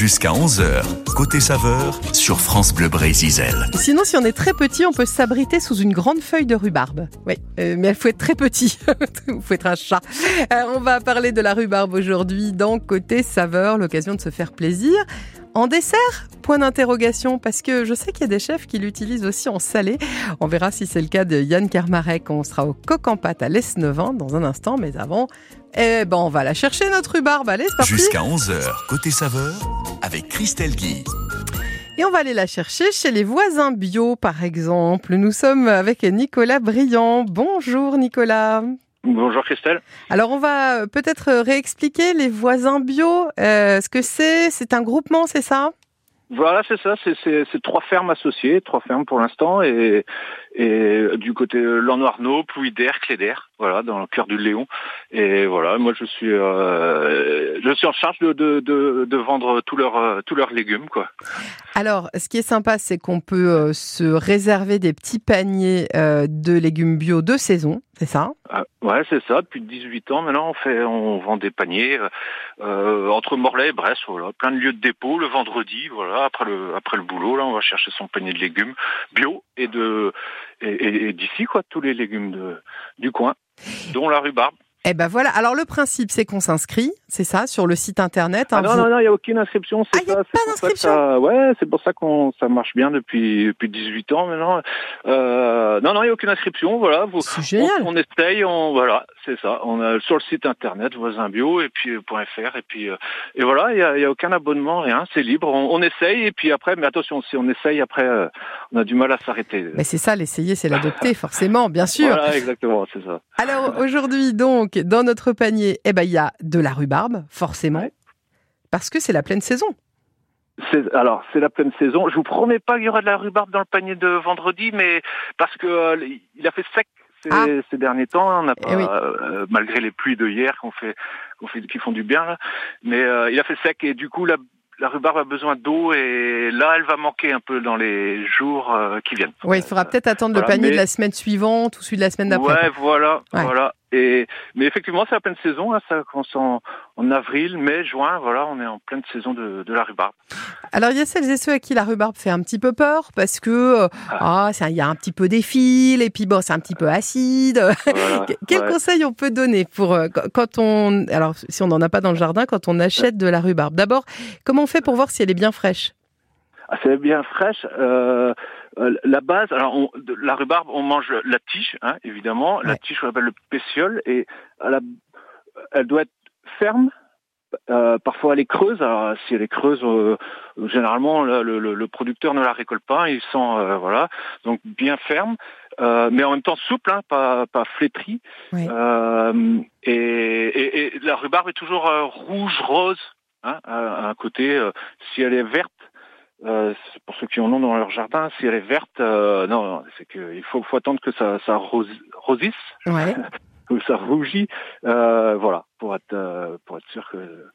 Jusqu'à 11h, côté saveur, sur France Bleu Brésil. Sinon, si on est très petit, on peut s'abriter sous une grande feuille de rhubarbe. Oui, euh, mais il faut être très petit. Il faut être un chat. Euh, on va parler de la rhubarbe aujourd'hui dans Côté saveur, l'occasion de se faire plaisir. En dessert Point d'interrogation, parce que je sais qu'il y a des chefs qui l'utilisent aussi en salé. On verra si c'est le cas de Yann Kermarek. On sera au coq en pâte à dans un instant, mais avant, eh ben, on va la chercher notre rhubarbe. Allez, c'est parti Jusqu'à 11h, côté saveur, avec Christelle Guy. Et on va aller la chercher chez les voisins bio, par exemple. Nous sommes avec Nicolas Briand. Bonjour Nicolas. Bonjour Christelle. Alors on va peut-être réexpliquer les voisins bio. Euh, ce que c'est, c'est un groupement, c'est ça? Voilà, c'est ça. C'est trois fermes associées, trois fermes pour l'instant, et, et du côté Lannoy-Arnaud, Plouider, Cléder, voilà, dans le cœur du Léon. Et voilà, moi je suis euh, je suis en charge de, de, de, de vendre tous leurs tous leurs légumes, quoi. Alors, ce qui est sympa, c'est qu'on peut euh, se réserver des petits paniers euh, de légumes bio de saison, c'est ça? Ah, ouais, c'est ça. Depuis 18 ans maintenant, on fait, on vend des paniers euh, entre Morlaix et Brest, voilà, plein de lieux de dépôt le vendredi, voilà, après le après le boulot, là, on va chercher son panier de légumes bio et de et, et- et d'ici quoi, tous les légumes de, du coin, dont la rhubarbe. Eh ben voilà. Alors le principe, c'est qu'on s'inscrit, c'est ça, sur le site internet. Ah hein, non, vous- non, non, il n'y a aucune inscription. Ah, y a pas d'inscription ça- Ouais, c'est pour ça qu'on ça marche bien depuis depuis 18 ans maintenant. Euh, non, non, il n'y a aucune inscription. Voilà, vous, C'est génial. on, on essaye, on voilà, c'est ça. On a sur le site internet voisin bio et puis euh, .fr et puis euh, et voilà, il y a, y a aucun abonnement, rien, c'est libre. On, on essaye et puis après, mais attention, si on essaye après, euh, on a du mal à s'arrêter. Mais c'est ça, l'essayer, c'est l'adopter, forcément, bien sûr. Voilà, exactement, c'est ça. Alors aujourd'hui, donc, dans notre panier, eh ben il y a de la rhubarbe, forcément, Ouais. parce que c'est la pleine saison. C'est- alors, c'est la pleine saison. Je vous promets pas qu'il y aura de la rhubarbe dans le panier de vendredi, mais parce que euh, il a fait sec ces, Ah. ces derniers temps. On n'a pas, Eh oui. euh, malgré les pluies de hier qu'on fait, qu'on fait, qui font du bien là. Mais euh, il a fait sec et du coup la, la rhubarbe a besoin d'eau et là elle va manquer un peu dans les jours euh, qui viennent. Oui, il faudra peut-être attendre le panier mais- de la semaine suivante ou celui de la semaine d'après. Ouais, voilà, Ouais. voilà. Et mais effectivement, c'est la pleine saison. Hein, ça commence en, en avril, mai, juin. Voilà, on est en pleine saison de, de la rhubarbe. Alors, il y a celles et ceux à qui la rhubarbe fait un petit peu peur parce que, euh, ah, ça- il y a un petit peu des fils et puis bon, c'est un petit peu acide. Voilà, Que- Quel ouais. conseil on peut donner pour euh, quand on, alors si on n'en a pas dans le jardin, quand on achète de la rhubarbe? D'abord, comment on fait pour voir si elle est bien fraîche? C'est bien fraîche. Euh, euh, la base, alors on, de la rhubarbe, on mange la tige, hein, évidemment. La tige, on appelle le pétiole, et à la- elle doit être ferme. Euh, parfois elle est creuse. Alors si elle est creuse, euh, généralement le, le- le producteur ne la récolte pas. Il sent euh, voilà, donc bien ferme, euh, mais en même temps souple, hein, pas pas flétrie. Ouais. Euh, et, et- et la rhubarbe est toujours rouge rose. Hein, à, à un côté, euh, si elle est verte, euh, pour ceux qui en ont dans leur jardin, si elle est verte, euh, non, non, c'est que il faut, faut attendre que ça, ça rose- rosisse, Ouais. que ça rougit, euh, voilà, pour être euh, pour être sûr que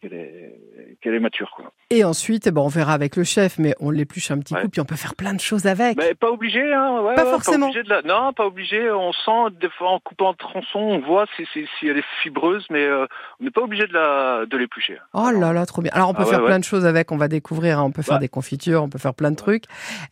qu'elle est qu'elle est mature, quoi. Et ensuite, eh ben, on verra avec le chef, mais on l'épluche un petit Ouais. coup, puis on peut faire plein de choses avec. Mais pas obligé, hein, ouais, Pas ouais, forcément. obligé de la... Non, pas obligé. On sent des fois en coupant en tronçon, on voit si, si, si elle est fibreuse, mais euh, on n'est pas obligé de la de l'éplucher. Oh là là, trop bien. Alors on peut Ah faire plein de choses avec, on va découvrir, hein. on peut faire Bah. des confitures, on peut faire plein de trucs.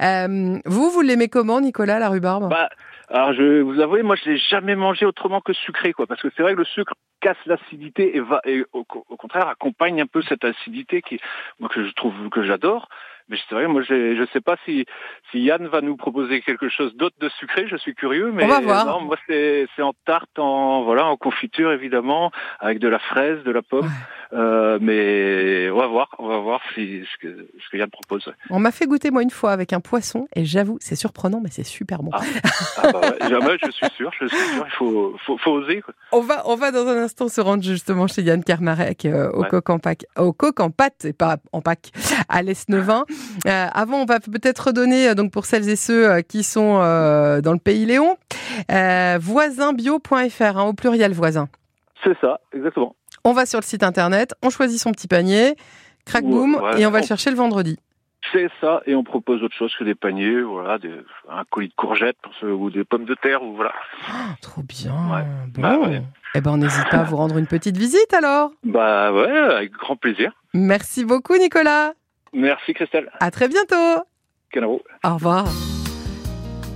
Euh, vous, vous l'aimez comment, Nicolas, la rhubarbe? Bah, alors je vous avouer, moi je l'ai jamais mangé autrement que sucré, quoi, parce que c'est vrai que le sucre casse l'acidité et va et au, au contraire accompagne un peu cette acidité qui, moi que je trouve que j'adore. Mais c'est vrai, moi je je sais pas si si Yann va nous proposer quelque chose d'autre de sucré, je suis curieux. Mais On va voir. non, moi c'est c'est en tarte, en voilà, en confiture évidemment, avec de la fraise, de la pomme. Ouais. Euh, mais on va voir, on va voir si ce que ce que Yann propose. On m'a fait goûter moi une fois avec un poisson, et j'avoue, c'est surprenant, mais c'est super bon. Ah. Ah bah ouais, jamais, je suis sûr, je suis sûr, il faut faut, faut oser. Quoi. On va, on va dans un instant se rendre justement chez Yann Kermarek euh, au Ouais. coq en pack, au coq en pâte et pas en pack à l'Esnevin. Euh, avant, on va peut-être redonner euh, donc pour celles et ceux euh, qui sont dans le pays Léon, voisinbio.fr hein, au pluriel voisin. C'est ça, exactement. On va sur le site internet, on choisit son petit panier, crac boum, ouais. et on va le chercher le vendredi. C'est ça, et on propose autre chose que des paniers, voilà, des, un colis de courgettes ou des pommes de terre, ou voilà. Trop bien. Ouais. Bon. Bah ouais. Eh ben, on n'hésite pas à vous rendre une petite visite alors. Bah ouais, avec grand plaisir. Merci beaucoup, Nicolas. Merci Christelle. À très bientôt. Canaro. Au revoir.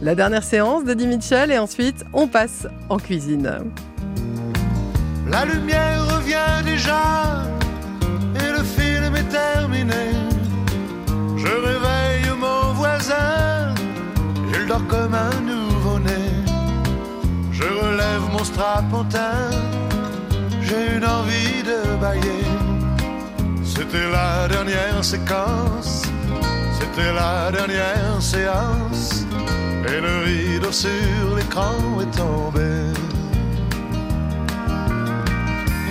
La dernière séance d'Eddie Mitchell et ensuite on passe en cuisine. La lumière revient déjà et le film est terminé. Je réveille mon voisin, il dort comme un nouveau-né. Je relève mon strapontin, j'ai une envie de bailler. C'était la dernière séquence, c'était la dernière séance, et le rideau sur l'écran est tombé.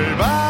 Bye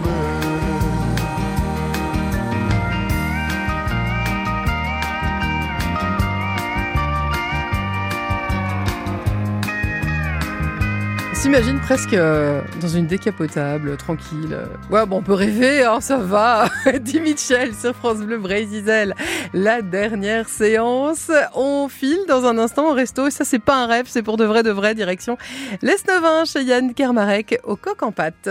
S'imagine presque euh, dans une décapotable, tranquille. Ouais, bon, on peut rêver, hein, ça va. Dit Michel sur France Bleu Brésil. La dernière séance. On file dans un instant au resto. Ça, c'est pas un rêve, c'est pour de vrai, de vrai. Direction l'Esnevin chez Yann Kermarek au coq en pâte.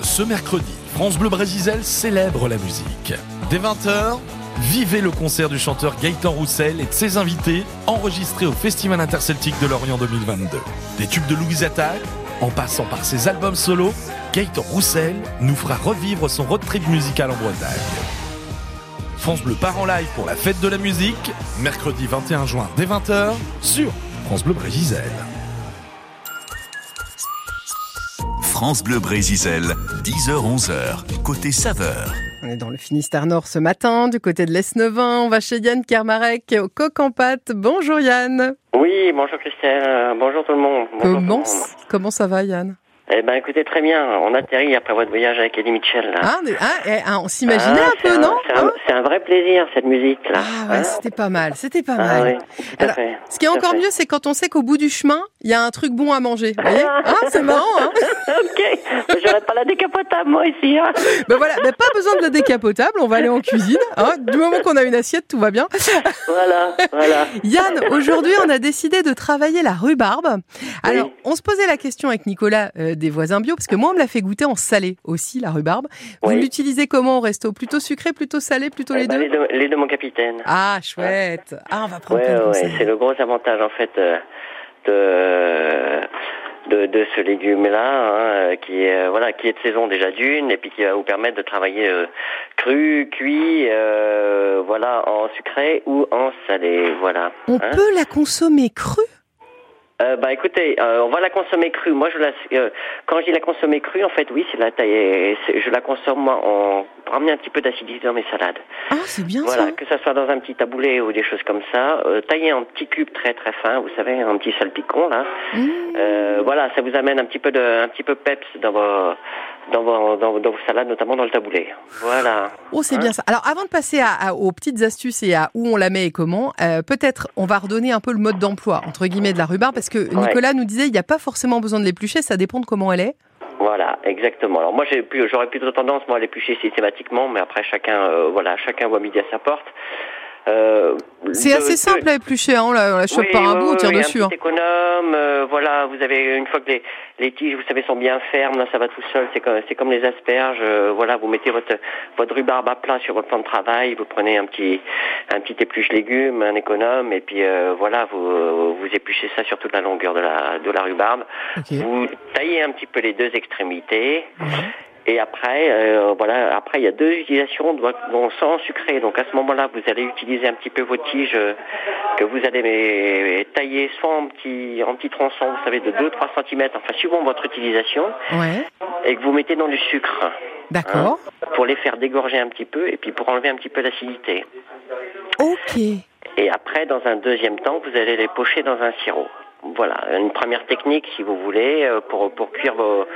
Ce mercredi, France Bleu Brésil célèbre la musique. Dès 20h, vivez le concert du chanteur Gaëtan Roussel et de ses invités, enregistré au Festival interceltique de Lorient 2022. Des tubes de Louise Attaque, en passant par ses albums solo, Gaëtan Roussel nous fera revivre son road trip musical en Bretagne. France Bleu part en live pour la fête de la musique, mercredi 21 juin dès 20h, sur France Bleu Brésil. France Bleu Brésil, 10h-11h, côté saveur. On est dans le Finistère Nord ce matin, du côté de l'Esnevin. On va chez Yann Kermarek au coq en pâte. Bonjour Yann. Oui, bonjour Christelle, euh, bonjour tout le monde. Bonjour Comment, tout le monde. comment ça va Yann? Eh ben écoutez, très bien, on atterrit après votre voyage avec Eddie Mitchell. Là. ah, ah, eh, ah, On s'imaginait Ah, un peu, non C'est un, Hein c'est un vrai plaisir cette musique là. Ah ouais, Hein c'était pas mal, c'était pas Ah mal. oui, Alors, fait. Ce qui est encore fait. mieux, c'est quand on sait qu'au bout du chemin, il y a un truc bon à manger. Vous voyez Ah, C'est marrant, hein ok, j'aurais pas la décapotable moi ici. Hein. Ben voilà, ben pas besoin de la décapotable, on va aller en cuisine. Hein du moment qu'on a une assiette, tout va bien. Voilà, voilà. Yann, aujourd'hui, on a décidé de travailler la rhubarbe. Alors, Oui. on se posait la question avec Nicolas euh, des voisins bio, parce que moi, on me l'a fait goûter en salé aussi, la rhubarbe. Vous Oui. l'utilisez comment au resto? Plutôt sucré, plutôt salé, plutôt Eh les ben, deux? les deux, les deux, mon capitaine. Ah, chouette. Ah, on va prendre Ouais, ouais, c'est le gros avantage en fait euh, de de, de ce légume-là, hein, qui est voilà, qui est de saison déjà d'une, et puis qui va vous permettre de travailler cru, cuit, voilà, en sucré ou en salé, voilà. On hein. peut la consommer crue euh, bah écoutez, euh, on va la consommer crue. Moi, je la, euh, quand je dis la consommer crue, en fait, oui, c'est la taille. Je la consomme moi en pour amener un petit peu d'acidité dans mes salades. Ah, c'est bien voilà, ça. que ça soit dans un petit taboulé ou des choses comme ça, euh, taillé en petits cubes très très fins, vous savez, un petit salpicon là. Mmh. Euh, voilà, ça vous amène un petit peu de, un petit peu peps dans vos, dans vos, dans, dans vos salades, notamment dans le taboulé. Voilà. Oh, c'est Hein bien ça. Alors, avant de passer à, à- aux petites astuces et à où on la met et comment, euh, peut-être on va redonner un peu le mode d'emploi, entre guillemets, de la rhubarbe, parce que Nicolas nous disait il n'y a pas forcément besoin de l'éplucher, ça dépend de comment elle est. Voilà, exactement. Alors moi j'ai pu, j'aurais plutôt tendance moi à l'éplucher systématiquement, mais après chacun, euh, voilà, chacun voit midi à sa porte. Euh, C'est assez simple à éplucher, hein, on la, on la chope Oui, par un oui, bout, on tire oui, dessus. Un hein. économe, euh, voilà, vous avez une fois que les, les tiges, vous savez, sont bien fermes, là, ça va tout seul. C'est comme, c'est comme les asperges. euh, voilà, vous mettez votre votre rhubarbe à plat sur votre plan de travail, vous prenez un petit un petit épluche légumes, un économe, et puis euh, voilà, vous vous épluchez ça sur toute la longueur de la de la rhubarbe. Vous taillez un petit peu les deux extrémités. Et après, euh, voilà, après il y a deux utilisations sans sucré. Donc à ce moment-là, vous allez utiliser un petit peu vos tiges euh, que vous allez mais, tailler soit en petits en petits tronçons, vous savez, de 2-3 cm, enfin suivant votre utilisation, Ouais, et que vous mettez dans du sucre. hein, d'accord. pour les faire dégorger un petit peu et puis pour enlever un petit peu l'acidité. Ok. Et après, dans un deuxième temps, vous allez les pocher dans un sirop. Voilà, une première technique, si vous voulez, euh, pour, pour cuire vos,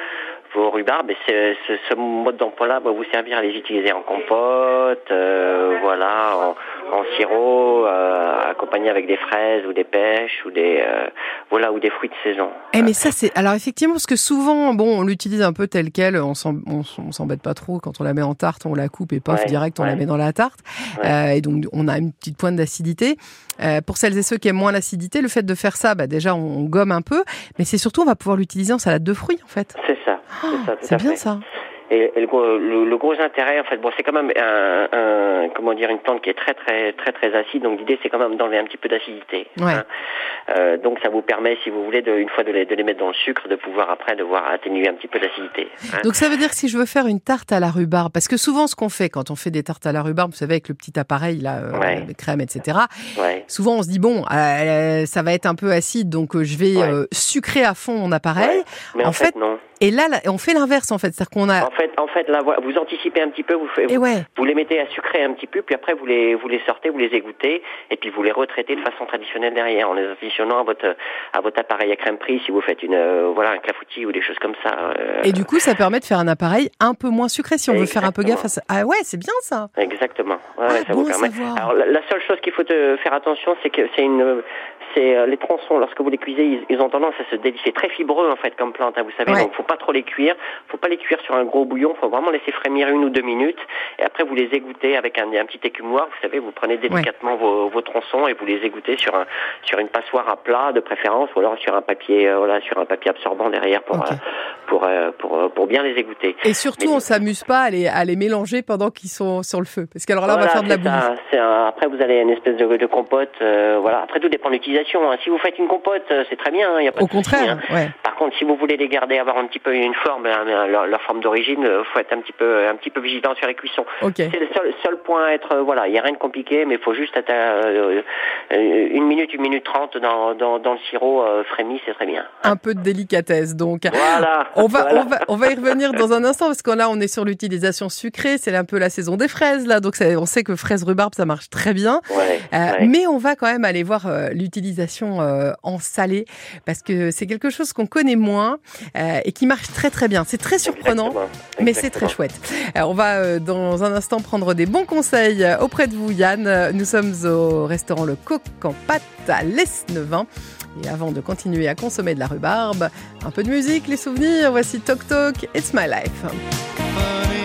vos rhubarbes. Et ce, ce, ce mode d'emploi-là va vous servir à les utiliser en compote, euh, voilà, en, en sirop, euh, accompagné avec des fraises ou des pêches ou des, euh, voilà, ou des fruits de saison. Eh mais ça c'est alors effectivement parce que souvent bon on l'utilise un peu tel quel on s'embête pas trop quand on la met en tarte on la coupe et pof Ouais, direct on la met dans la tarte Ouais. Euh, et donc on a une petite pointe d'acidité Euh, pour celles et ceux qui aiment moins l'acidité le fait de faire ça bah déjà on, on gomme un peu mais c'est surtout on va pouvoir l'utiliser en salade de fruits en fait C'est ça. C'est tout c'est bien fait. ça Et, et le, gros, le, le gros intérêt, en fait, bon, c'est quand même un, un- comment dire, une plante qui est très très très très acide. Donc l'idée, c'est quand même d'enlever un petit peu d'acidité. Ouais. hein. Euh, donc ça vous permet, si vous voulez, de, une fois de les, de les mettre dans le sucre, de pouvoir après devoir atténuer un petit peu d'acidité. hein. Donc ça veut dire que si je veux faire une tarte à la rhubarbe, parce que souvent ce qu'on fait quand on fait des tartes à la rhubarbe, vous savez avec le petit appareil là, euh, Ouais. de crème, etc. Ouais. Souvent on se dit bon, euh, ça va être un peu acide, donc euh, je vais Ouais. euh, sucrer à fond mon appareil. Ouais. Mais en, En fait, fait, non. Et là, là, on fait l'inverse en fait, c'est-à-dire qu'on a. En fait, en fait, là, vous anticipez un petit peu, vous, vous, ouais. vous les mettez à sucrer un petit peu, puis après vous les vous les sortez, vous les égouttez, et puis vous les retraitez de façon traditionnelle derrière, en les additionnant à votre à votre appareil à crème prise, si vous faites une euh, voilà un clafoutis ou des choses comme ça. euh, Et du coup, ça permet de faire un appareil un peu moins sucré si on veut faire un peu gaffe à ça. Ah ouais, c'est bien ça. Exactement. Ouais, Ah, ça bon vous permet. Alors la, la seule chose qu'il faut te faire attention, c'est que c'est une, c'est euh, les tronçons lorsque vous les cuisez, ils, ils ont tendance à se délier. C'est très fibreux en fait comme plante, hein, vous savez. Ouais. Donc faut pas trop les cuire. Faut pas les cuire sur un gros bouillon. Faut vraiment laisser frémir une ou deux minutes. Et après vous les égouttez avec un, un petit écumoire. Vous savez, vous prenez délicatement vos, vos tronçons et vous les égouttez sur un sur une passoire à plat de préférence, ou alors sur un papier euh, voilà sur un papier absorbant derrière pour euh, pour, euh, pour pour bien les égoutter. Et surtout, Mais- on s'amuse pas à les, à les mélanger pendant qu'ils sont sur le feu. Parce qu'alors là, on va faire de la bouillie. un- après, vous allez une espèce de, de compote. voilà. Après, tout dépend de l'utilisation. Hein. Si vous faites une compote, euh, c'est très bien. Il y a pas Au de contraire, hein. ouais. Par contre, si vous voulez les garder, avoir un petit peu une forme, euh, leur, leur forme d'origine, euh, faut être un petit peu, un petit peu vigilant sur la cuisson. Ok. C'est le seul, seul point à être. euh, voilà, il y a rien de compliqué, mais il faut juste être, euh, une minute, une minute trente dans, dans, dans le sirop euh, frémi, c'est très bien. Un peu de délicatesse, donc. Voilà. On va, Voilà. on va, on va y revenir dans un instant parce que là, on est sur l'utilisation sucrée. C'est un peu la saison des fraises, là. Donc, on sait que fraise rhubarbe, ça marche très bien. Ouais, Euh, ouais. Mais on va quand même aller voir l'utilisation en salé parce que c'est quelque chose qu'on connaît moins euh, et qui marche très très bien. C'est très surprenant. Exactement. Mais c'est très chouette. Euh, on va euh, dans un instant prendre des bons conseils auprès de vous, Yann. Nous sommes au restaurant Le Coq en pâte à l'Esnevin. Et avant de continuer à consommer de la rhubarbe, un peu de musique, les souvenirs. Voici Tok Tok, It's My Life.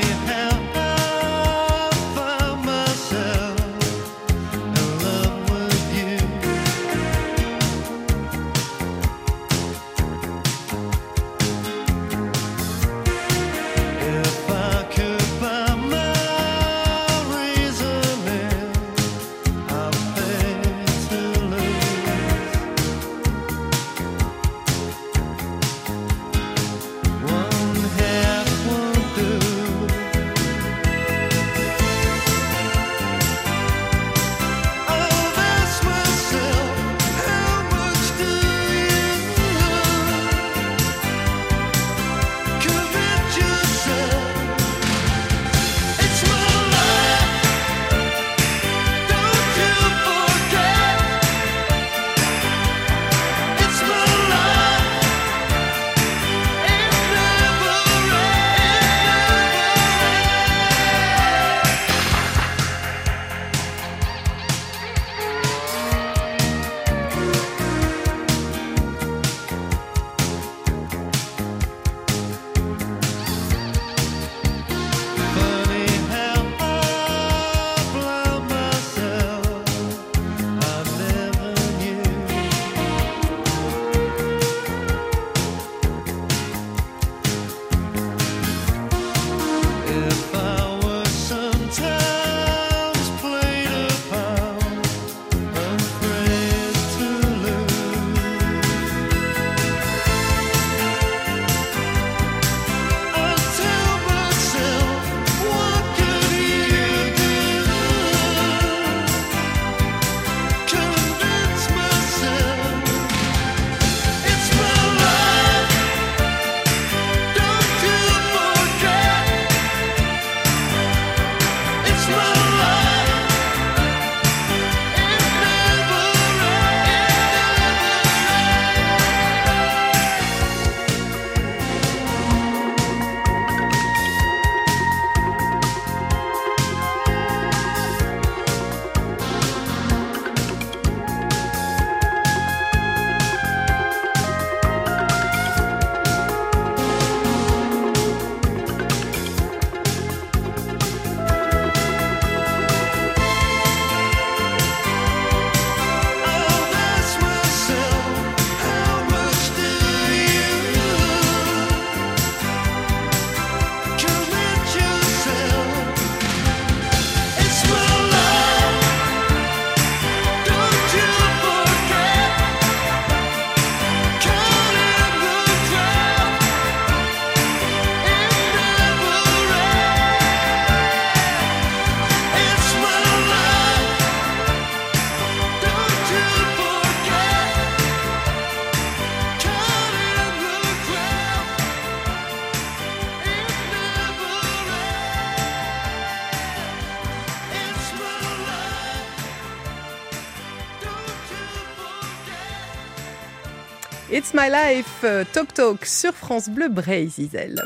It's My Life, euh, Talk Talk sur France Bleu Brésil.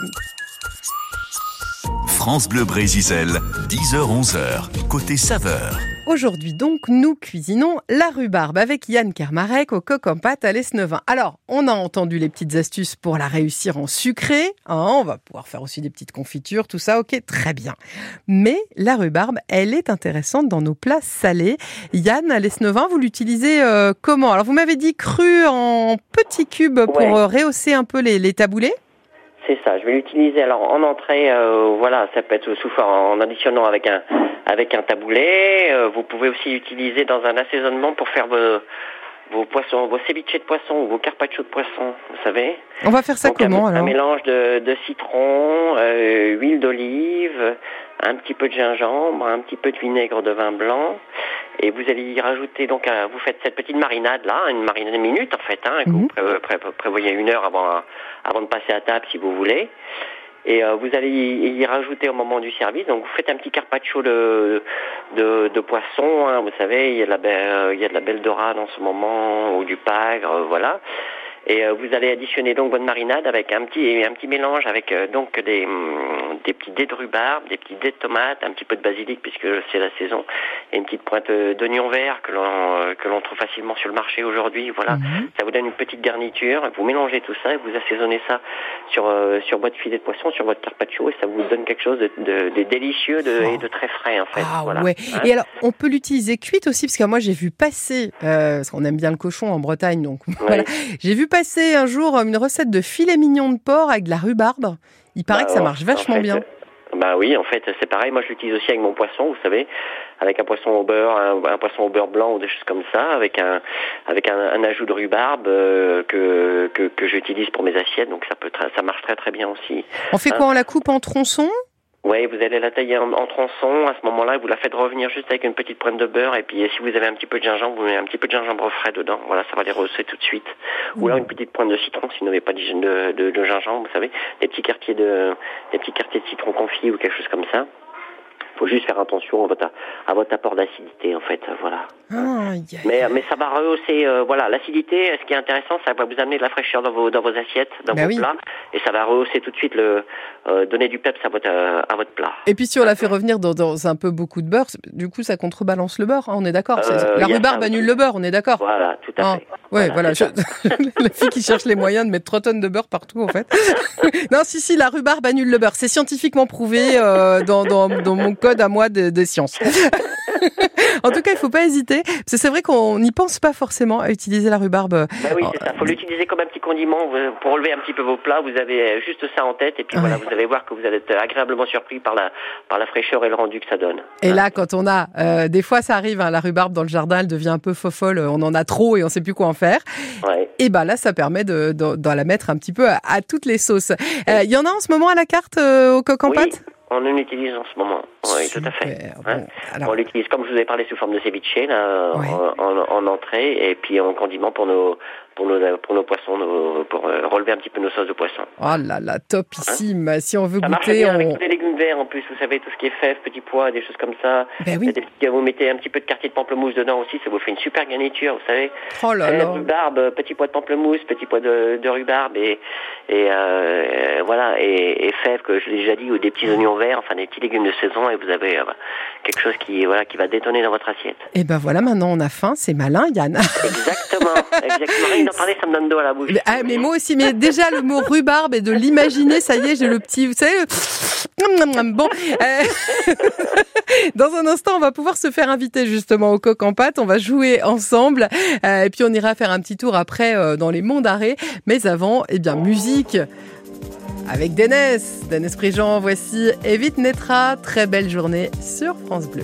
France Bleu Brésil, 10h-11h, côté saveur. Aujourd'hui donc, nous cuisinons la rhubarbe avec Yann Kermarek au coq en pâte à l'Esnevin. Alors, on a entendu les petites astuces pour la réussir en sucré. Hein, on va pouvoir faire aussi des petites confitures, tout ça, ok, très bien. Mais la rhubarbe, elle est intéressante dans nos plats salés. Yann, à l'Esnevin, vous l'utilisez euh, comment? Alors, vous m'avez dit cru en petits cubes pour Ouais. euh, rehausser un peu les, les taboulés C'est ça, je vais l'utiliser alors en entrée, euh, voilà, ça peut être sous forme en additionnant avec un avec un taboulet. Euh, vous pouvez aussi l'utiliser dans un assaisonnement pour faire vos, vos poissons, vos ceviches de poisson ou vos carpaccio de poisson, vous savez. On va faire ça Donc, un- comment un, alors? mélange de, de citron, euh, huile d'olive, un petit peu de gingembre, un petit peu de vinaigre de vin blanc. Et vous allez y rajouter donc, vous faites cette petite marinade là, une marinade de minutes en fait, hein, que Mhm. vous pré- pré- prévoyez une heure avant, avant de passer à table si vous voulez. Et euh, vous allez y, y rajouter au moment du service. Donc vous faites un petit carpaccio de, de, de poisson. hein, vous savez, il y a de la belle, il y a de la belle dorade en ce moment ou du pagre, euh, voilà. Et euh, vous allez additionner donc votre marinade avec un petit un petit mélange avec euh, donc des hum, des petits dés de rhubarbe, des petits dés de tomates, un petit peu de basilic puisque c'est la saison, et une petite pointe euh, d'oignon vert que l'on que l'on trouve facilement sur le marché aujourd'hui. Voilà, Mhm. ça vous donne une petite garniture. Vous mélangez tout ça et vous assaisonnez ça sur sur votre filet de poisson, sur votre carpaccio et ça vous donne quelque chose de, de, de délicieux de, et de très frais en fait. Ah voilà. ouais. Hein Et alors, on peut l'utiliser cuite aussi, parce que moi j'ai vu passer, euh, parce qu'on aime bien le cochon en Bretagne, donc voilà. J'ai vu passer un jour une recette de filet mignon de porc avec de la rhubarbe. Il paraît Bah, que ça en- marche vachement en fait, bien. euh, Bah oui, en fait, c'est pareil. Moi, je l'utilise aussi avec mon poisson, vous savez, avec un poisson au beurre, un, un poisson au beurre blanc ou des choses comme ça, avec un avec un, un ajout de rhubarbe euh, que, que que j'utilise pour mes assiettes. Donc ça peut ça marche très très bien aussi. On fait quoi? On la coupe en tronçons? Ouais, vous allez la tailler en, en tronçons à ce moment-là, et vous la faites revenir juste avec une petite pointe de beurre, et puis si vous avez un petit peu de gingembre, vous mettez un petit peu de gingembre frais dedans. Voilà, ça va les rehausser tout de suite. Ou alors une petite pointe de citron si vous n'avez pas de- de gingembre, vous savez, des petits quartiers de des petits quartiers de citron confit ou quelque chose comme ça. Faut juste faire attention à votre, à votre apport d'acidité en fait, voilà. Ah. Mais, mais ça va rehausser, euh, voilà, l'acidité. Ce qui est intéressant, ça va vous amener de la fraîcheur dans vos, dans vos assiettes, dans Bah vos oui. plats, et ça va rehausser tout de suite le, euh, donner du peps à votre, euh, à votre plat. Et puis si on la fait revenir dans, dans un peu beaucoup de beurre, du coup ça contrebalance le beurre, hein, on est d'accord Euh, La rhubarbe ça annule le beurre, on est d'accord Voilà, tout à Ah, fait. Ouais, voilà, je- la fille qui cherche les moyens de mettre 3 tonnes de beurre partout, en fait. non, si, si, la rhubarbe annule le beurre. C'est scientifiquement prouvé dans, dans, dans mon code à moi de, de science. en tout cas, il faut pas hésiter. Parce que c'est vrai qu'on n'y pense pas forcément à utiliser la rhubarbe. Bah oui, c'est ça. Faut l'utiliser comme un petit condiment pour relever un petit peu vos plats. Vous avez euh, juste ça en tête, et puis Ouais. voilà, vous allez voir que vous allez être agréablement surpris par la, par la fraîcheur et le rendu que ça donne. Et là, quand on a, euh, des fois, ça arrive, hein, la rhubarbe dans le jardin, elle devient un peu fofolle. On en a trop et on sait plus quoi en faire. Ouais. Et ben là, ça permet de, de, de la mettre un petit peu à, à toutes les sauces. Euh, Il y en a en ce moment à la carte euh, au coq en oui, pâte? On en utilise en ce moment. Oui, tout à fait. Alors, On l'utilise comme je vous ai parlé sous forme de ceviche là, Ouais. en, en- en entrée, et puis en condiment pour nos pour nos pour nos poissons, nos- pour euh, relever un petit peu nos sauces de poisson. oh là là, topissime. Si on veut Ça goûter, bien avec on... tous les légumes verts en plus, vous savez, tout ce qui est fèves, petits pois, des choses comme ça. Ben oui. Des petits- vous mettez un petit peu de quartier de pamplemousse dedans aussi, ça vous fait une super garniture, vous savez. Oh là là. rhubarbe, petits pois de pamplemousse, petits pois de, de rhubarbe et, et euh, voilà et, et fèves que je l'ai déjà dit ou des petits oignons verts, enfin des petits légumes de saison et vous avez euh, quelque chose qui voilà qui va détonner dans votre assiette. Et ben voilà, maintenant on a faim, c'est malin, Yann. Exactement, exactement. Rien d'en parler, ça me donne d'eau à la bouche. Mais, ah, mais moi aussi, mais déjà le mot rhubarbe et de l'imaginer, ça y est, j'ai le petit, vous savez, le... bon. euh, Dans un instant, on va pouvoir se faire inviter justement au coq en pâte. On va jouer ensemble euh, et puis on ira faire un petit tour après euh, dans les monts d'arrêt. Mais avant, eh bien, musique. Avec Dénès, Dénès Prigent, voici Evite Netra, très belle journée sur France Bleu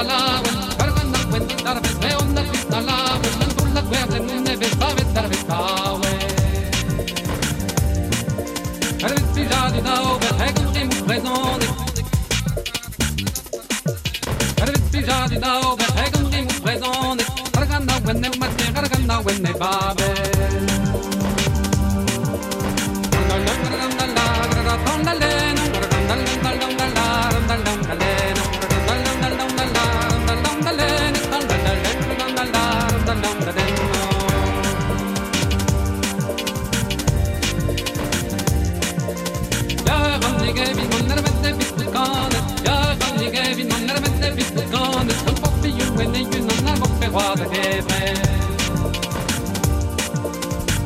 salaven, kargan nak wen kitar ves me on nak salaven, lan tul nak wer len ne ves ta ves tar ves da mu miroir de guémer.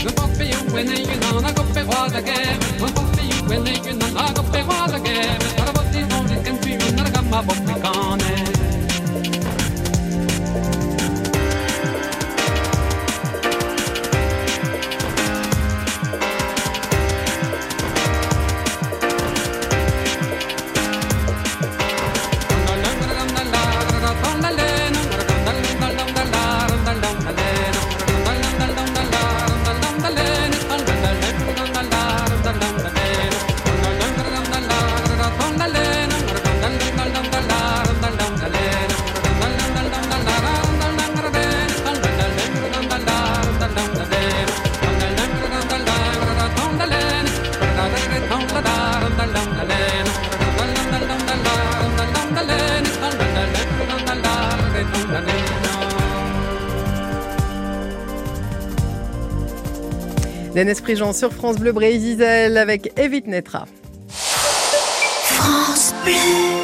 Un papillon when they you know, I go pay what the when they you know, I go pay what the game. Not a body, only can be another gamma, but we can't. Dennis Prigent sur France Bleu Brésil avec Evite Netra. France Bleu.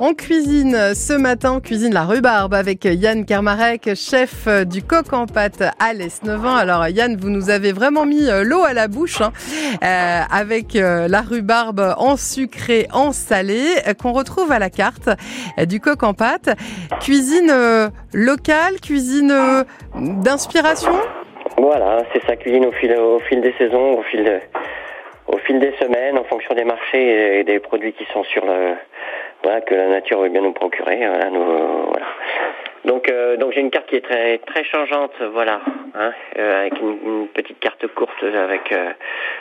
On cuisine ce matin, on cuisine la rhubarbe avec Yann Kermarek, chef du coq en pâte à l'Esnevin. Alors Yann, vous nous avez vraiment mis euh, l'eau à la bouche hein, euh, avec euh, la rhubarbe en sucré, en salé, euh, qu'on retrouve à la carte euh, du coq en pâte. Cuisine euh, locale, cuisine euh, d'inspiration? Voilà, c'est ça, cuisine au fil, des saisons, au fil, au fil des semaines, en fonction des marchés et des produits qui sont sur le, voilà, que la nature veut bien nous procurer. Voilà, nous, euh, voilà. Donc, euh, donc j'ai une carte qui est très, très changeante, voilà, hein, euh, avec une, une petite carte courte avec, euh,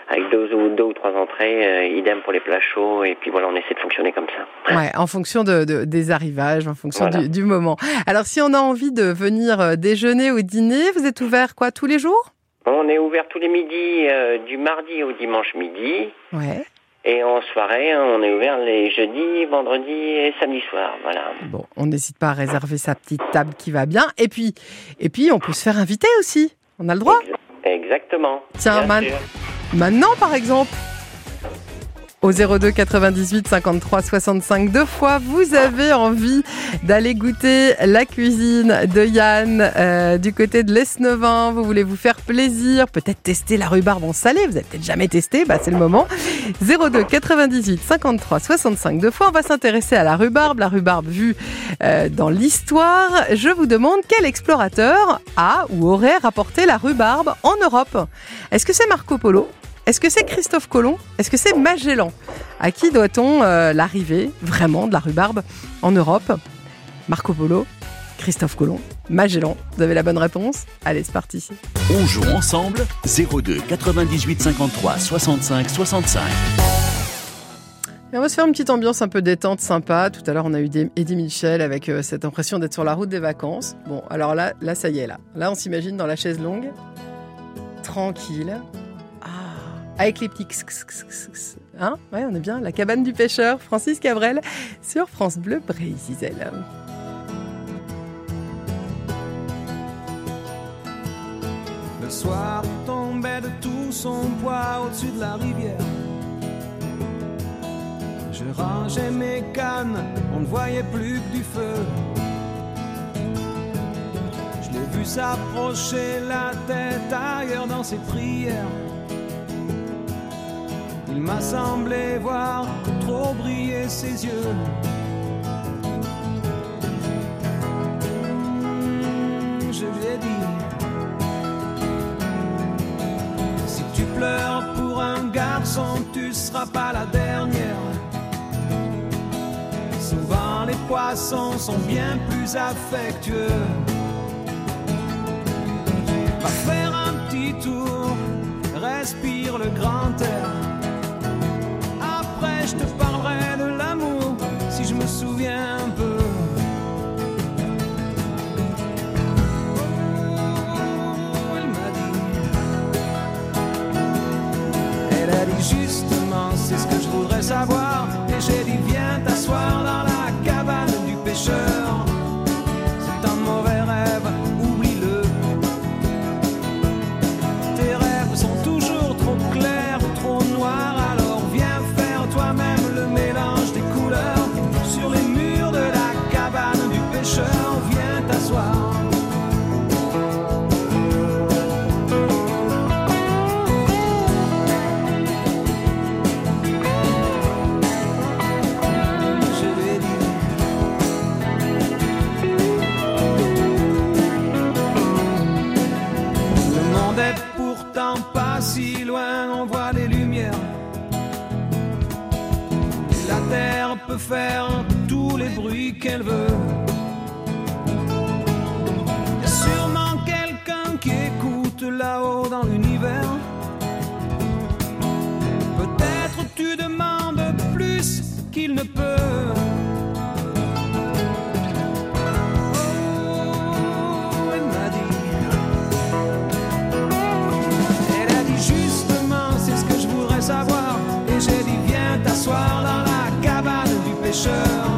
avec deux ou deux ou trois entrées, euh, idem pour les plats chauds, et puis voilà, on essaie de fonctionner comme ça. Ouais, en fonction de, de- des arrivages, en fonction Voilà. du, du moment. Alors si on a envie de venir euh, déjeuner ou dîner, vous êtes ouvert quoi tous les jours? On est ouvert tous les midis, euh, du mardi au dimanche midi. Ouais. Et en soirée, hein, on est ouvert les jeudis, vendredis et samedi soir. Voilà. Bon, on n'hésite pas à réserver sa petite table qui va bien. Et puis, et puis, on peut se faire inviter aussi. On a le droit. Exactement. Tiens, man-. Maintenant, par exemple, au 02 98 53 65 deux fois, vous avez envie d'aller goûter la cuisine de Yann euh, du côté de l'Esnevin. Vous voulez vous faire plaisir, peut-être tester la rhubarbe en salé. Vous avez peut-être jamais testé, bah c'est le moment. 02 98 53 65 deux fois. On va s'intéresser à la rhubarbe, la rhubarbe vue euh, dans l'histoire. Je vous demande quel explorateur a ou aurait rapporté la rhubarbe en Europe. Est-ce que c'est Marco Polo est-ce que c'est Christophe Colomb? Est-ce que c'est Magellan? À qui doit-on euh, l'arrivée vraiment de la rhubarbe en Europe? Marco Polo, Christophe Colomb, Magellan. Vous avez la bonne réponse? Allez, c'est parti. On joue ensemble 02 98 53 65 65. Et on va se faire une petite ambiance un peu détente, sympa. Tout à l'heure, on a eu Eddie Mitchell avec euh, cette impression d'être sur la route des vacances. Bon, alors là, là, ça y est, là. Là, on s'imagine dans la chaise longue, tranquille. Avec les petits hein Ouais, on est bien. La cabane du pêcheur, Francis Cabrel, sur France Bleu Brésil. Le soir tombait de tout son poids au-dessus de la rivière. Je rangeais mes cannes, on ne voyait plus que du feu. Je l'ai vu s'approcher la tête ailleurs dans ses prières. Il m'a semblé voir trop briller ses yeux. Je lui ai dit, si tu pleures pour un garçon, tu seras pas la dernière. Souvent les poissons sont bien plus affectueux. Va faire un petit tour, respire le grand air. Savoir. Voit les lumières. La terre peut faire tous les bruits qu'elle veut. Y a sûrement quelqu'un qui écoute là-haut dans l'univers. Cabane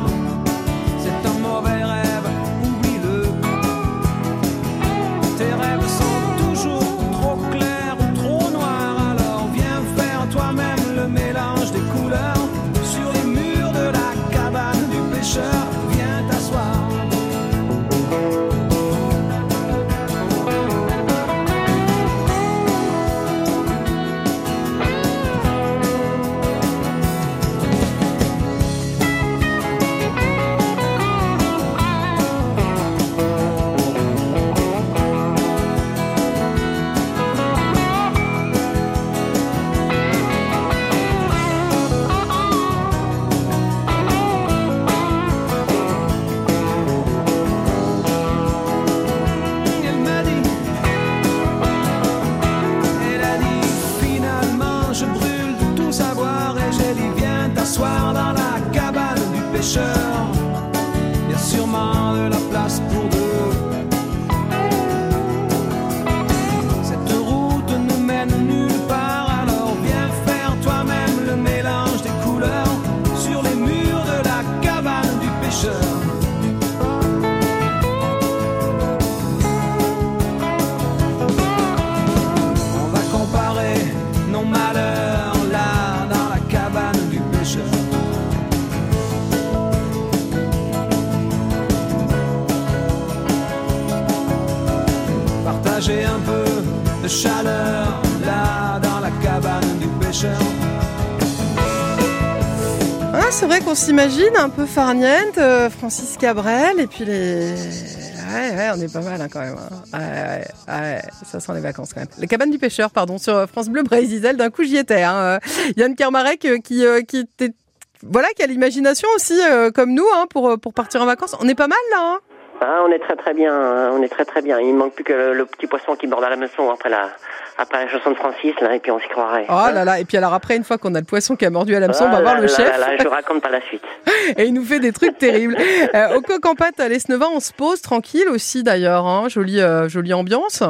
s'imagine un peu farniente, euh, Francis Cabrel, et puis les. Ouais, ouais, on est pas mal hein, quand même. hein. Ouais, ouais, ça sent les vacances quand même. Les cabanes du pêcheur, pardon, sur euh, France Bleu Brésil, d'un coup j'y étais. Hein. Euh, Yann Kermarek qui, qui était. Voilà, qui a l'imagination aussi, comme nous, hein, pour, pour partir en vacances. On est pas mal là, hein Ah, on est très très bien, on est très très bien. Il manque plus que le, petit poisson qui borde à la maçon après la, après la chanson de Francis, là, et puis on s'y croirait. Oh là là, et puis alors après, une fois qu'on a le poisson qui a mordu à l'hameçon, on va Ah voir le là chef. là là, je vous raconte pas la suite. et il nous fait des trucs terribles. Euh, au coq en pâte à l'Esnevin, on se pose tranquille aussi d'ailleurs. Hein. Jolie, euh, jolie ambiance.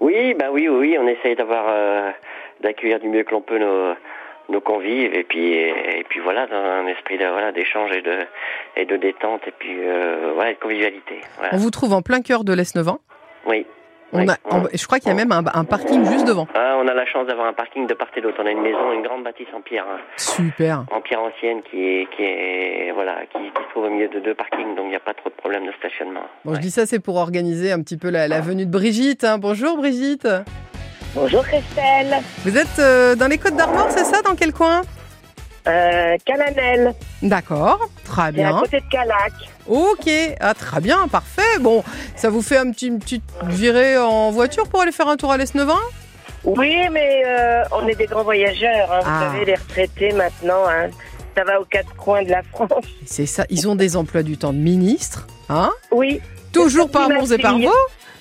Oui, bah oui, oui, on essaye d'avoir euh, d'accueillir du mieux que l'on peut nos, nos convives et puis et puis voilà dans un esprit de voilà d'échange et de et de détente et puis euh, voilà de convivialité. Voilà. On vous trouve en plein cœur de l'Esnevin. Oui. On Oui. a, on- je crois qu'il y a même un, un parking juste devant. Ah, on a la chance d'avoir un parking de part et d'autre. On a une maison, une grande bâtisse en pierre, hein, Super. en pierre ancienne qui est qui est voilà qui, qui se trouve au milieu de deux parkings, donc il n'y a pas trop de problème de stationnement. Bon, je dis ça, c'est pour organiser un petit peu la, la venue de Brigitte. hein. Bonjour Brigitte. Bonjour Christelle, Vous êtes euh, dans les Côtes d'Armor, c'est ça? Dans quel coin? Euh, Calanel, D'accord, très c'est à bien. côté de Calac. Ok, ah, très bien, parfait. Bon, ça vous fait un petit, une petite virée en voiture pour aller faire un tour à l'Esnevin Oui, mais euh, on est des grands voyageurs, hein, vous Ah. savez, les retraités maintenant, hein, ça va aux quatre coins de la France. C'est ça, ils ont des emplois du temps de ministre, hein? Oui. Toujours par bons et par beaux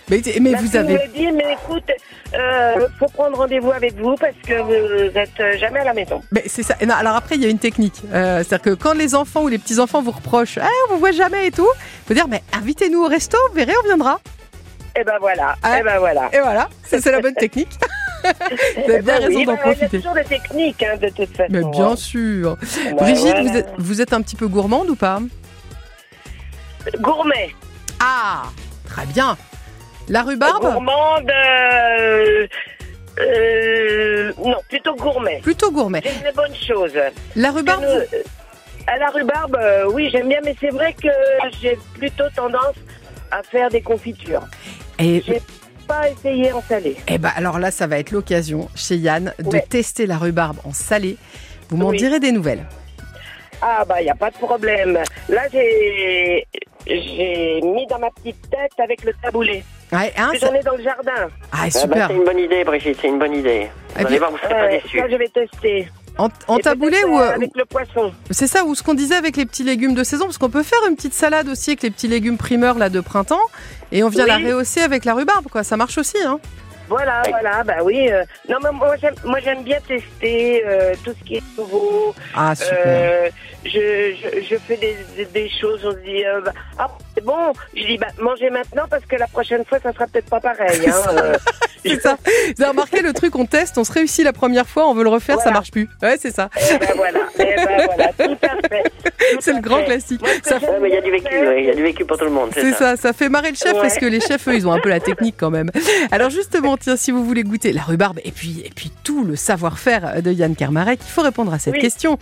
mais, mais Ma vous avez... me dit, mais écoute, euh, faut prendre rendez-vous avec vous parce que vous êtes euh, jamais à la maison. Mais c'est ça. Non, alors après, il y a une technique. Euh, C'est-à-dire que quand les enfants ou les petits-enfants vous reprochent « Ah, on vous voit jamais et tout », faut dire « Mais invitez-nous au resto, vous verrez, on viendra. Et ben voilà, Ah. et ben voilà. » Et voilà, ça c'est la bonne technique. vous avez bien Eh ben raison oui, d'en ben, Il y a profiter. toujours des techniques, hein, de toute façon. Mais bien sûr. Ouais, Brigitte, voilà. vous, êtes, vous êtes un petit peu gourmande ou pas? Gourmet. Ah, très bien. La rhubarbe Gourmande. euh, euh, non, plutôt gourmet. Plutôt gourmet. J'aime les bonnes choses. La rhubarbe, Euh, À la rhubarbe, euh, oui, j'aime bien, mais c'est vrai que j'ai plutôt tendance à faire des confitures. et, J'ai pas essayé en salé. eh ben, alors là, ça va être l'occasion chez Yann de Ouais. tester la rhubarbe en salé. Vous m'en Oui. direz des nouvelles. Ah bah, il n'y a pas de problème. Là, j'ai j'ai mis dans ma petite tête avec le taboulé. Ouais, hein, ça- J'en ai dans le jardin. Ah, Ah, bah, super. c'est une bonne idée, Brigitte, c'est une bonne idée. Et Vous allez puis- voir, vous serez Ouais, pas déçus. ça, je vais tester. En, taboulé ou euh, euh, Avec le poisson. c'est ça ou ce qu'on disait avec les petits légumes de saison parce qu'on peut faire une petite salade aussi avec les petits légumes primeurs là de printemps et on vient Oui. la rehausser avec la rhubarbe quoi. Ça marche aussi hein. Voilà, voilà, bah oui. euh, non, mais moi, j'aime, moi, j'aime bien tester euh, tout ce qui est nouveau. Ah super. Euh, je, je, je fais des, des, des choses, on se dit, euh, bah, ah, c'est bon. Je dis, bah, mangez maintenant parce que la prochaine fois, ça sera peut-être pas pareil. Hein, euh, C'est ça. Vous avez remarqué le truc, on teste, on se réussit la première fois, on veut le refaire, ça marche plus. Ouais, c'est ça. Eh ben voilà, eh ben voilà, tout à fait. C'est le grand classique. Ça- mais il y a du vécu, il y a du vécu pour tout le monde, C'est c'est ça. ça, ça fait marrer le chef Ouais. parce que les chefs, eux, ils ont un peu la technique quand même. Alors justement, tiens, si vous voulez goûter la rhubarbe et puis, et puis tout le savoir-faire de Yann Kermarek, il faut répondre à cette Oui. question.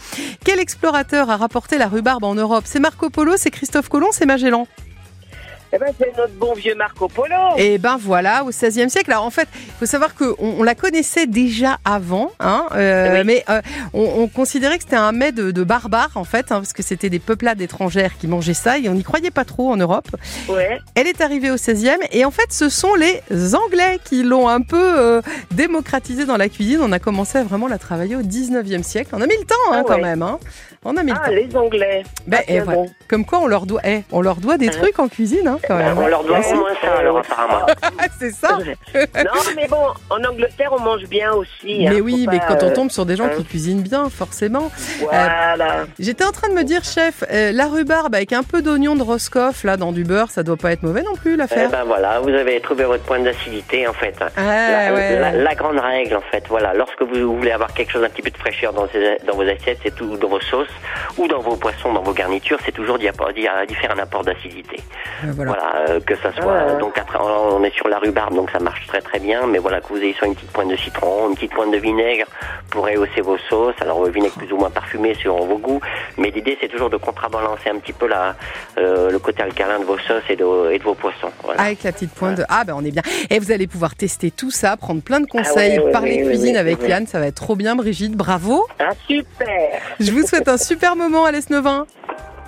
Quel explorateur a rapporté la rhubarbe en Europe? C'est Marco Polo, c'est Christophe Colomb, c'est Magellan Eh ben, c'est notre bon vieux Marco Polo. Et ben voilà, au XVIe siècle. Alors en fait, il faut savoir qu'on on la connaissait déjà avant, hein, euh, Oui. mais euh, on, on considérait que c'était un mets de, de barbares en fait, hein, parce que c'était des peuplades étrangères qui mangeaient ça et on n'y croyait pas trop en Europe. Ouais. Elle est arrivée au XVIe et en fait, ce sont les Anglais qui l'ont un peu euh, démocratisée dans la cuisine. On a commencé à vraiment la travailler au XIXe siècle. On a mis le temps hein, Ah quand même. Hein. On a mis Ah, le temps. les Anglais. Ben, Ah, et voilà. bon. Comme quoi, on leur doit, eh, on leur doit des Hein. trucs en cuisine hein, quand même. On leur doit au moins ça, alors, apparemment. c'est ça. non, mais bon, en Angleterre, on mange bien aussi. hein, Mais oui, pas, mais quand on euh, tombe sur des gens hein. qui cuisinent bien, forcément. Voilà. J'étais en train de me dire, chef, euh, la rhubarbe avec un peu d'oignon de Roscoff là dans du beurre, ça doit pas être mauvais non plus Eh l'affaire. ben voilà, vous avez trouvé votre point d'acidité en fait. Ah, La, ouais. la- la grande règle en fait, voilà, lorsque vous voulez avoir quelque chose un petit peu de fraîcheur dans, ces- dans vos assiettes, c'est tout dans vos sauces ou dans vos poissons, dans vos garnitures, c'est toujours d'y faire un apport d'acidité. Euh, voilà. Voilà, euh, que ça soit Ah. donc après on est sur la rhubarbe, donc ça marche très très bien, mais voilà que vous ayez soit une petite pointe de citron, une petite pointe de vinaigre pour rehausser vos sauces. Alors le vinaigre plus ou moins parfumé selon vos goûts, mais l'idée c'est toujours de contrebalancer un petit peu la, euh, le côté alcalin de vos sauces et de, et de vos poissons. Voilà. Avec la petite pointe de... Ah ben on est bien. Et vous allez pouvoir tester tout ça, prendre plein de conseils, ouais, ouais, parler ouais, cuisine avec. Yann, ça va être trop bien Brigitte, bravo. Ah, super. Je vous souhaite un super moment à l'Esnevin.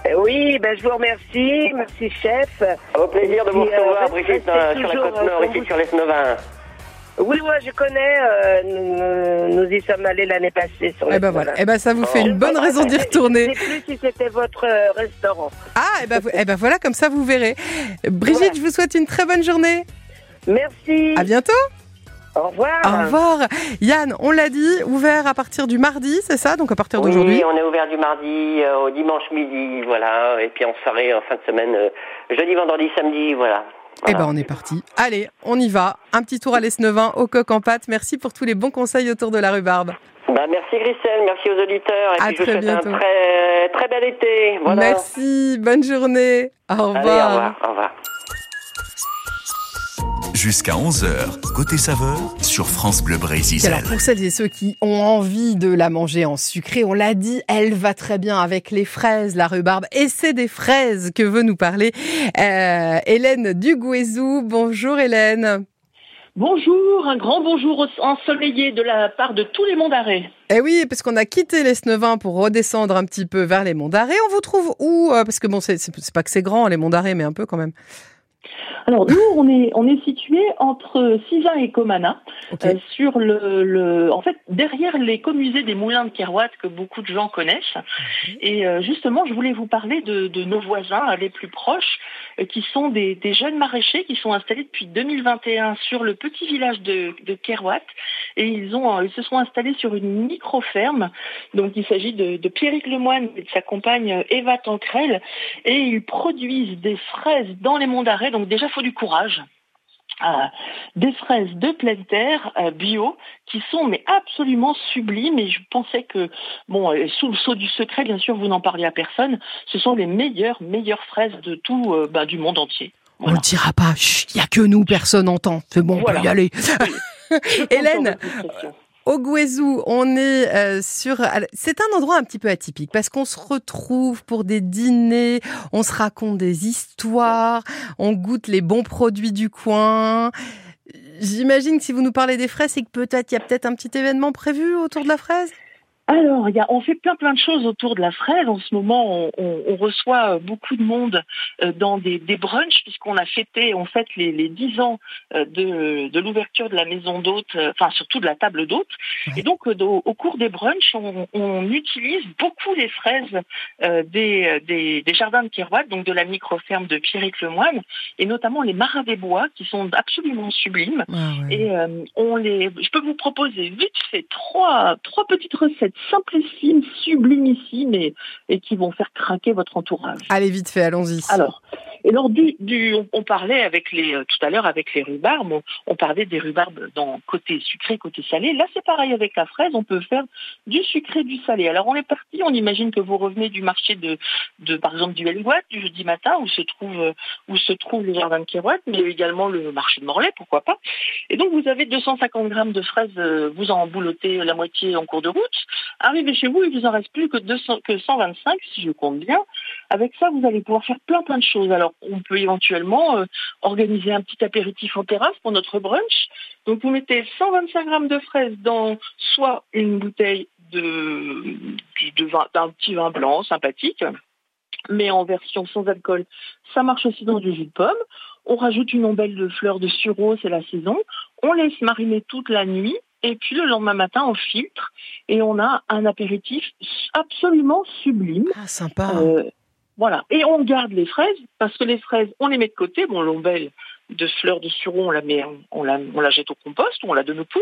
Eh Oui, ben, je vous remercie. Merci, chef. Au plaisir de vous euh, recevoir, Brigitte, euh, sur la côte nord, euh, ici comme sur l'Esnovin. Oui, ouais, je connais. euh, nous, nous y sommes allés l'année passée sur Eh ben voilà, eh ben ça vous fait Oh. une bonne raison d'y retourner. Je sais plus si c'était votre restaurant. Ah, eh ben, eh ben voilà, comme ça vous verrez. Brigitte, Voilà. je vous souhaite une très bonne journée. Merci. À bientôt. Au revoir. Au revoir. Yann, on l'a dit, ouvert à partir du mardi, c'est ça Donc à partir Oui, d'aujourd'hui on est ouvert du mardi euh, au dimanche midi, voilà, et puis en soirée, en fin de semaine, euh, jeudi, vendredi, samedi, voilà. Eh ben, on est parti. Allez, on y va. Un petit tour à l'Esnevin, au coq en pâte. Merci pour tous les bons conseils autour de la rhubarbe. Bah, merci Grisel, merci aux auditeurs. Et À puis je vous très souhaite bientôt. un très, très bel été. Voilà. Merci, bonne journée. Au Allez, au revoir. revoir. Au revoir. Jusqu'à 11h, côté saveur, sur France Bleu Brésil. alors pour celles et ceux qui ont envie de la manger en sucré, on l'a dit, elle va très bien avec les fraises, la rhubarbe. Et c'est des fraises que veut nous parler euh, Hélène Duguezou. Bonjour Hélène. Bonjour, un grand bonjour ensoleillé de la part de tous les mondes d'arrêt. Eh oui, parce qu'on a quitté les Snevins pour redescendre un petit peu vers les Monts d'Arrée. On vous trouve où Euh, Parce que bon, c'est pas que c'est grand les Monts d'Arrée, mais un peu quand même. Alors nous, on est on est situé entre Cizin et Comana, euh, sur le, le en fait derrière l'écomusée des Moulins de Kerouat que beaucoup de gens connaissent. Et euh, justement, je voulais vous parler de, de nos voisins les plus proches, qui sont des, jeunes maraîchers qui sont installés depuis 2021 sur le petit village de, de Kerouat. Et euh, ils se sont installés sur une micro-ferme. Donc il s'agit de, de Pierrick Lemoine et de sa compagne euh, Eva Tancrel. Et ils produisent des fraises dans les monts d'arrêt. Donc déjà, il faut du courage. Des fraises de pleine terre euh, bio qui sont mais absolument sublimes et je pensais que bon euh, sous le sceau du secret bien sûr vous n'en parliez à personne ce sont les meilleures meilleures fraises de tout euh, bah, du monde entier On le dira pas. Il y a que nous, personne n'entend. C'est bon, on Voilà. peut y aller. Hélène. Au Guézou, on est euh, sur. C'est un endroit un petit peu atypique parce qu'on se retrouve pour des dîners, on se raconte des histoires, on goûte les bons produits du coin. J'imagine que si vous nous parlez des fraises, c'est que peut-être il y a peut-être un petit événement prévu autour de la fraise? Alors, il y a, on fait plein plein de choses autour de la fraise. En ce moment, on, on- on reçoit euh, beaucoup de monde euh, dans des, des brunchs, puisqu'on a fêté en fait les, les 10 ans euh, de, de l'ouverture de la maison d'hôtes, euh, enfin surtout de la table d'hôtes. Et donc, au, au cours des brunchs, on, on utilise beaucoup les fraises euh, des, des, des jardins de Kerouat, donc de la micro-ferme de Pierrick Lemoine, et notamment les marins des bois, qui sont absolument sublimes. Et euh, on les, je peux vous proposer vite fait trois, trois petites recettes simplissimes, sublimissimes et, et qui vont faire craquer votre entourage. Allez, vite fait, allons-y. Alors, et lors du, du on, parlait avec les euh, tout à l'heure avec les rhubarbes, on, parlait des rhubarbes dans côté sucré, côté salé. Là, c'est pareil avec la fraise, on peut faire du sucré, du salé. Alors, on est parti, on imagine que vous revenez du marché de, de par exemple du Helgoat du jeudi matin où se trouve euh, où se trouve le jardin de mais également le marché de Morlaix, pourquoi pas. Et donc, vous avez 250 grammes de fraises, euh, vous en boulotez la moitié en cours de route. Arrivez chez vous, il vous en reste plus que 200, que 125, si je compte bien. Avec ça, vous allez pouvoir faire plein plein de choses. Alors, on peut éventuellement euh, organiser un petit apéritif en terrasse pour notre brunch. Donc, vous mettez 125 grammes de fraises dans soit une bouteille de, de vin- d'un petit vin blanc sympathique, mais en version sans alcool. Ça marche aussi dans du jus de pomme. On rajoute une ombelle de fleurs de sureau, c'est la saison. On laisse mariner toute la nuit. Et puis le lendemain matin, on filtre et on a un apéritif absolument sublime. Ah, sympa. Euh, voilà. Et on garde les fraises parce que les fraises, on les met de côté. Bon, l'ombelle de fleurs de sureau, on la met, on la, on la jette au compost on la donne aux poules.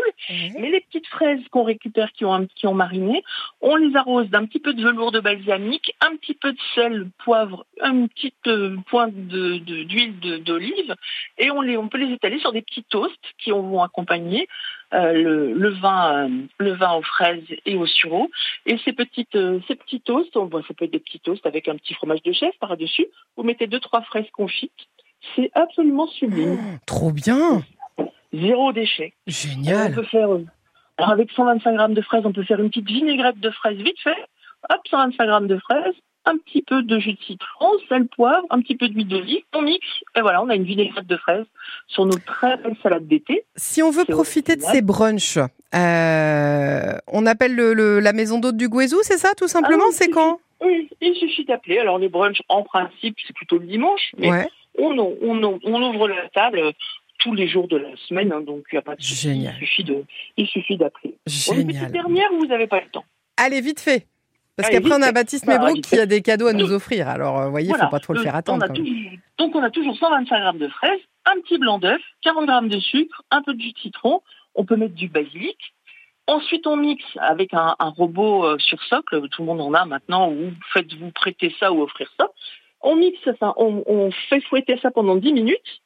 Mais les petites fraises qu'on récupère qui ont, un- qui ont mariné, on les arrose d'un petit peu de velours de balsamique, un petit peu de sel, poivre, une petite euh, de- d'huile d'olive, et on, les, on peut les étaler sur des petits toasts qui vont accompagner euh, le, le vin, euh, le vin aux fraises et au sureau. Et ces petites, euh, ces petits toasts, on voit, ça peut être des petits toasts avec un petit fromage de chef par-dessus. Vous mettez deux trois fraises confites. C'est absolument sublime. Trop bien. Zéro déchet. Génial. On peut faire, euh, alors avec 125 grammes de fraises, on peut faire une petite vinaigrette de fraises vite fait. Hop, 125 grammes de fraises, un petit peu de jus de citron, sel, poivre, un petit peu d'huile d'olive, on mixe, et voilà, on a une vinaigrette de fraises sur nos très belles salades d'été. Si on veut profiter de ces brunchs, euh, on appelle le- le- la maison d'hôte du Guézou, c'est ça, tout simplement Ah C'est quand? Oui, il suffit d'appeler. Alors les brunchs, en principe, c'est plutôt le dimanche, mais Ouais. on, on, on ouvre la table euh, tous les jours de la semaine, hein, donc il n'y a pas de souci. Génial. Il suffit de, il suffit d'appeler. Pour une petite Génial. dernière, vous n'avez pas le temps. Allez, vite fait. Parce Allez, qu'après, on a. Baptiste Voilà, Mébrouk qui a des cadeaux à nous offrir. Alors, vous voyez, il Voilà. faut pas trop le faire on attendre. a quand même. toujours- donc on a toujours 125 grammes de fraises, un petit blanc d'œuf, 40 grammes de sucre, un peu de jus de citron. On peut mettre du basilic. Ensuite, on mixe avec un, un robot euh, sur socle. Tout le monde en a maintenant. Ou faites vous prêter ça ou offrir ça. On mixe ça. On, on fait fouetter ça pendant 10 minutes.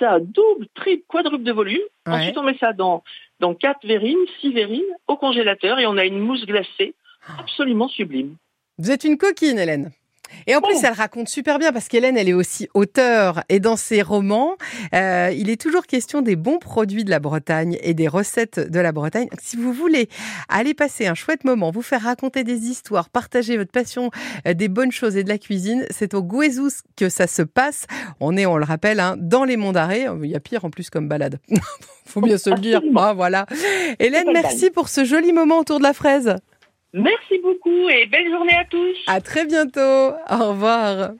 ça double, triple, quadruple de volume. Ouais. Ensuite, on met ça dans, dans 4 verrines, 6 verrines au congélateur et on a une mousse glacée absolument sublime. Vous êtes une coquine, Hélène. Et en plus, Oh. elle raconte super bien parce qu'Hélène, elle est aussi auteure et dans ses romans, euh, il est toujours question des bons produits de la Bretagne et des recettes de la Bretagne. Si vous voulez aller passer un chouette moment, vous faire raconter des histoires, partager votre passion euh, des bonnes choses et de la cuisine, c'est au Gouezous que ça se passe. On est, on le rappelle, hein, dans les monts d'arrêt. Il y a pire en plus comme balade. Faut bien se le dire. Ah, voilà. Hélène, merci pour ce joli moment autour de la fraise. Merci beaucoup et belle journée à tous. À très bientôt. Au revoir.